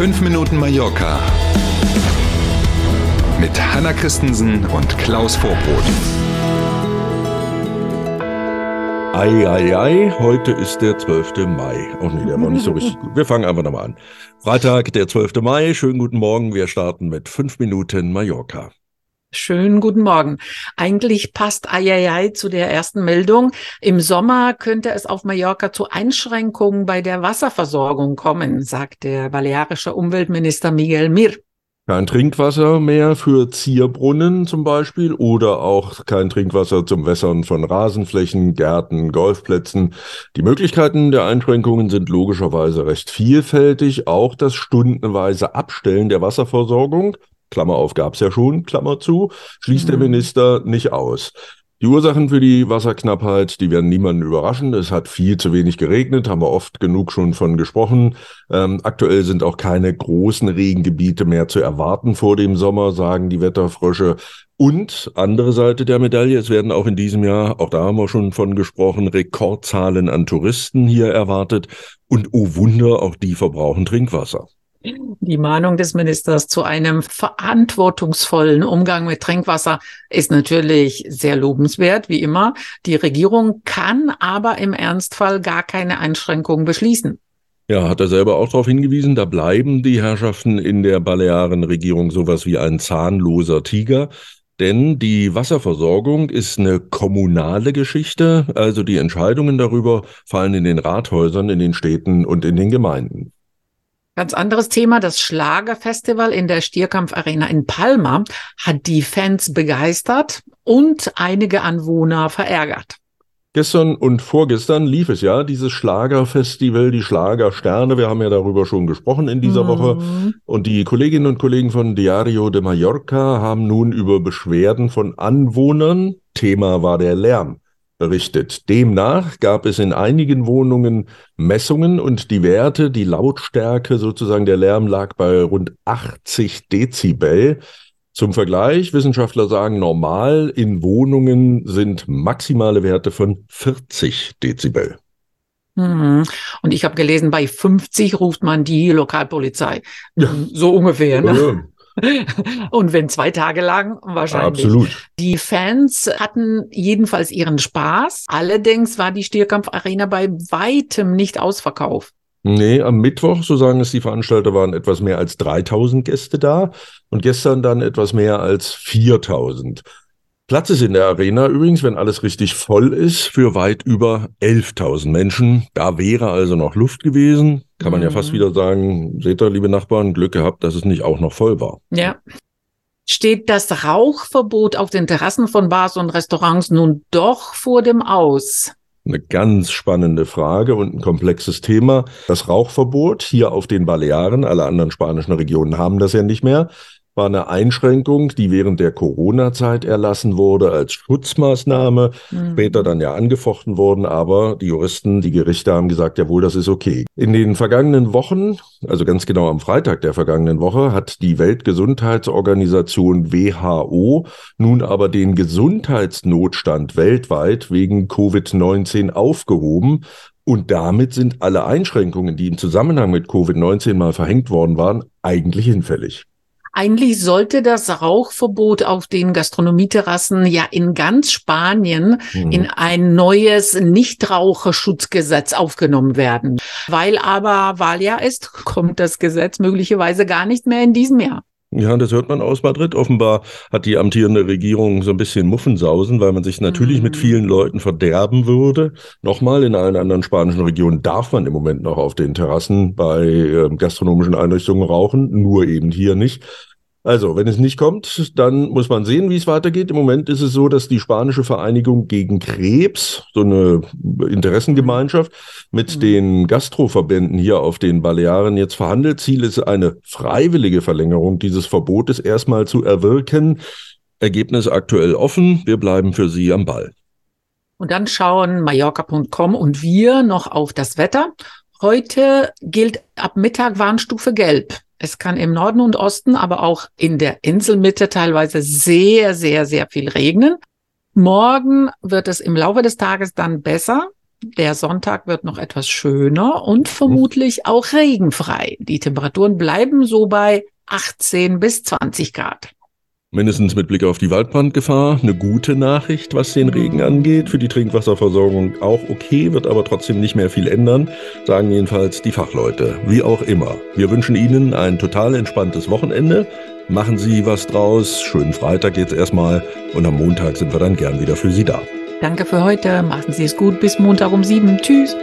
5 Minuten Mallorca mit Hanna Christensen und Klaus Vorbrot. Ei, ei, ei, heute ist der 12. Mai. Ach nee, der war nicht so richtig gut. Wir fangen einfach nochmal an. Freitag, der 12. Mai. Schönen guten Morgen. Wir starten mit 5 Minuten Mallorca. Schönen guten Morgen. Eigentlich passt Ayayay zu der ersten Meldung. Im Sommer könnte es auf Mallorca zu Einschränkungen bei der Wasserversorgung kommen, sagt der balearische Umweltminister Miguel Mir. Kein Trinkwasser mehr für Zierbrunnen zum Beispiel oder auch kein Trinkwasser zum Wässern von Rasenflächen, Gärten, Golfplätzen. Die Möglichkeiten der Einschränkungen sind logischerweise recht vielfältig. Auch das stundenweise Abstellen der Wasserversorgung Klammer auf gab's ja schon, Klammer zu, schließt mhm. der Minister nicht aus. Die Ursachen für die Wasserknappheit, die werden niemanden überraschen. Es hat viel zu wenig geregnet, haben wir oft genug schon von gesprochen. Ähm, aktuell sind auch keine großen Regengebiete mehr zu erwarten vor dem Sommer, sagen die Wetterfrösche. Und andere Seite der Medaille, es werden auch in diesem Jahr, auch da haben wir schon von gesprochen, Rekordzahlen an Touristen hier erwartet. Und oh Wunder, auch die verbrauchen Trinkwasser. Die Mahnung des Ministers zu einem verantwortungsvollen Umgang mit Trinkwasser ist natürlich sehr lobenswert, wie immer. Die Regierung kann aber im Ernstfall gar keine Einschränkungen beschließen. Ja, hat er selber auch darauf hingewiesen, da bleiben die Herrschaften in der Balearenregierung sowas wie ein zahnloser Tiger. Denn die Wasserversorgung ist eine kommunale Geschichte, also die Entscheidungen darüber fallen in den Rathäusern, in den Städten und in den Gemeinden. Ganz anderes Thema, das Schlagerfestival in der Stierkampfarena in Palma hat die Fans begeistert und einige Anwohner verärgert. Gestern und vorgestern lief es ja, dieses Schlagerfestival, die Schlagersterne. Wir haben ja darüber schon gesprochen in dieser mhm. Woche. Und die Kolleginnen und Kollegen von Diario de Mallorca haben nun über Beschwerden von Anwohnern, Thema war der Lärm, berichtet. Demnach gab es in einigen Wohnungen Messungen und die Werte, die Lautstärke sozusagen der Lärm lag bei rund 80 Dezibel. Zum Vergleich, Wissenschaftler sagen, normal in Wohnungen sind maximale Werte von 40 Dezibel. Mhm. Und ich habe gelesen, bei 50 ruft man die Lokalpolizei. Ja. So ungefähr. Ne? Und wenn zwei Tage lang, wahrscheinlich. Absolut. Die Fans hatten jedenfalls ihren Spaß. Allerdings war die Stierkampfarena bei weitem nicht ausverkauft. Nee, am Mittwoch, so sagen es die Veranstalter, waren etwas mehr als 3000 Gäste da und gestern dann etwas mehr als 4000. Platz ist in der Arena übrigens, wenn alles richtig voll ist, für weit über 11.000 Menschen. Da wäre also noch Luft gewesen. Kann man mhm. ja fast mhm. wieder sagen, seht ihr, liebe Nachbarn, Glück gehabt, dass es nicht auch noch voll war. Ja. Steht das Rauchverbot auf den Terrassen von Bars und Restaurants nun doch vor dem Aus? Eine ganz spannende Frage und ein komplexes Thema. Das Rauchverbot hier auf den Balearen, alle anderen spanischen Regionen haben das ja nicht mehr, war eine Einschränkung, die während der Corona-Zeit erlassen wurde als Schutzmaßnahme, mhm. später dann ja angefochten worden, aber die Juristen, die Gerichte haben gesagt, jawohl, das ist okay. In den vergangenen Wochen, also ganz genau am Freitag der vergangenen Woche, hat die Weltgesundheitsorganisation WHO nun aber den Gesundheitsnotstand weltweit wegen Covid-19 aufgehoben, und damit sind alle Einschränkungen, die im Zusammenhang mit Covid-19 mal verhängt worden waren, eigentlich hinfällig. Eigentlich sollte das Rauchverbot auf den Gastronomieterrassen ja in ganz Spanien mhm. in ein neues Nichtraucherschutzgesetz aufgenommen werden. Weil aber Wahljahr ist, kommt das Gesetz möglicherweise gar nicht mehr in diesem Jahr. Ja, das hört man aus Madrid. Offenbar hat die amtierende Regierung so ein bisschen Muffensausen, weil man sich natürlich mhm. mit vielen Leuten verderben würde. Nochmal, in allen anderen spanischen Regionen darf man im Moment noch auf den Terrassen bei äh, gastronomischen Einrichtungen rauchen, nur eben hier nicht. Also, wenn es nicht kommt, dann muss man sehen, wie es weitergeht. Im Moment ist es so, dass die spanische Vereinigung gegen Krebs, so eine Interessengemeinschaft, mit mhm. den Gastroverbänden hier auf den Balearen jetzt verhandelt. Ziel ist eine freiwillige Verlängerung dieses Verbotes erstmal zu erwirken. Ergebnis aktuell offen. Wir bleiben für Sie am Ball. Und dann schauen Mallorca.com und wir noch auf das Wetter. Heute gilt ab Mittag Warnstufe Gelb. Es kann im Norden und Osten, aber auch in der Inselmitte teilweise sehr, sehr, sehr viel regnen. Morgen wird es im Laufe des Tages dann besser. Der Sonntag wird noch etwas schöner und vermutlich auch regenfrei. Die Temperaturen bleiben so bei 18 bis 20 Grad. Mindestens mit Blick auf die Waldbrandgefahr. Eine gute Nachricht, was den Regen angeht. Für die Trinkwasserversorgung auch okay, wird aber trotzdem nicht mehr viel ändern, sagen jedenfalls die Fachleute. Wie auch immer. Wir wünschen Ihnen ein total entspanntes Wochenende. Machen Sie was draus. Schönen Freitag jetzt erstmal. Und am Montag sind wir dann gern wieder für Sie da. Danke für heute. Machen Sie es gut. Bis Montag um sieben. Tschüss.